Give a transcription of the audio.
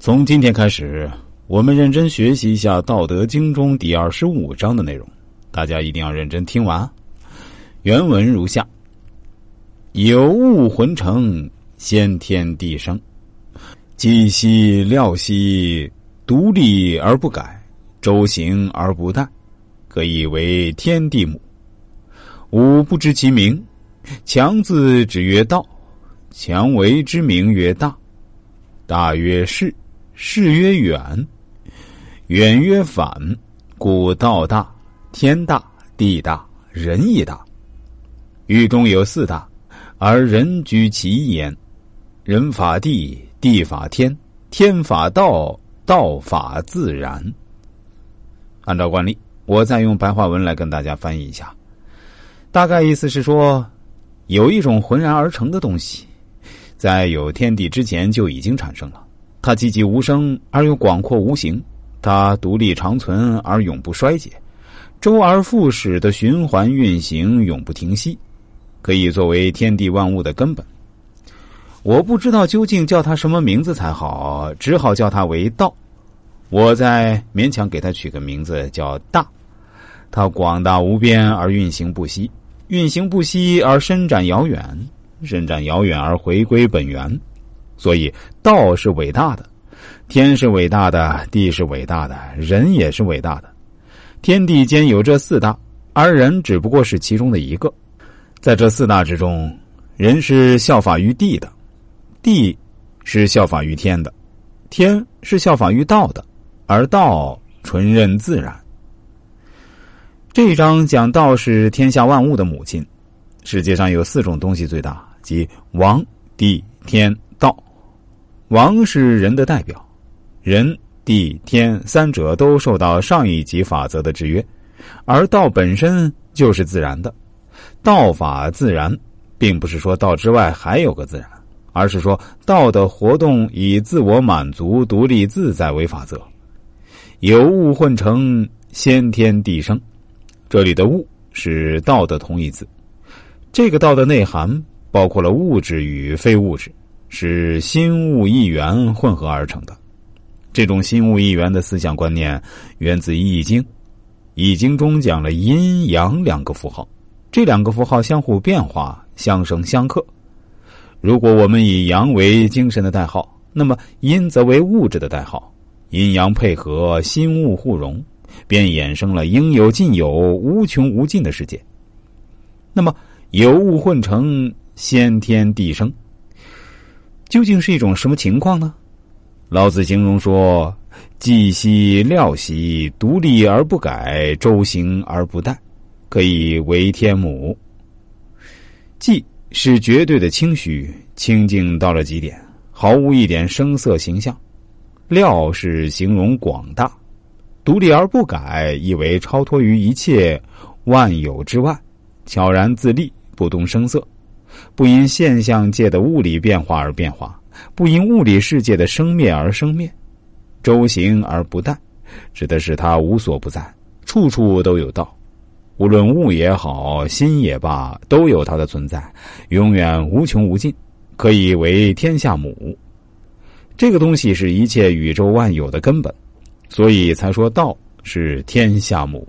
从今天开始，我们认真学习一下《道德经》中第二十五章的内容，大家一定要认真听完。原文如下：有物浑成，先天地生；寂兮寥兮，独立而不改，周行而不殆，可以为天地母。吾不知其名，强字之曰道，强为之名曰大，大曰士。事曰远，远曰反，故道大，天大，地大，人亦大。狱中有四大，而人居其一焉。人法地，地法天，天法道，道法自然。按照惯例，我再用白话文来跟大家翻译一下。大概意思是说，有一种浑然而成的东西，在有天地之前就已经产生了。它寂寂无声而又广阔无形，它独立长存而永不衰竭，周而复始的循环运行永不停息，可以作为天地万物的根本。我不知道究竟叫它什么名字才好，只好叫它为道。我再勉强给它取个名字叫大。它广大无边而运行不息，运行不息而伸展遥远，伸展遥远而回归本源。所以，道是伟大的，天是伟大的，地是伟大的，人也是伟大的。天地间有这四大，而人只不过是其中的一个。在这四大之中，人是效法于地的，地是效法于天的，天是效法于道的，而道纯任自然。这一章讲道是天下万物的母亲。世界上有四种东西最大，即王、地、天、王是人的代表，人、地、天三者都受到上一级法则的制约，而道本身就是自然的。道法自然，并不是说道之外还有个自然，而是说道的活动以自我满足、独立自在为法则。有物混成，先天地生。这里的“物”是道的同义字，这个道的内涵包括了物质与非物质。是心物一元混合而成的，这种心物一元的思想观念源自《易经》。《易经》中讲了阴阳两个符号，这两个符号相互变化，相生相克。如果我们以阳为精神的代号，那么阴则为物质的代号，阴阳配合，心物互融，便衍生了应有尽有、无穷无尽的世界。那么有物混成，先天地生。究竟是一种什么情况呢？老子形容说：“寂兮寥兮，独立而不改，周行而不殆，可以为天母。”寂是绝对的清虚，清净到了极点，毫无一点声色形象；寥是形容广大，独立而不改，意为超脱于一切万有之外，悄然自立，不动声色。不因现象界的物理变化而变化，不因物理世界的生灭而生灭，周行而不殆，指的是他无所不在，处处都有道。无论物也好，心也罢，都有它的存在，永远无穷无尽，可以为天下母。这个东西是一切宇宙万有的根本，所以才说道是天下母。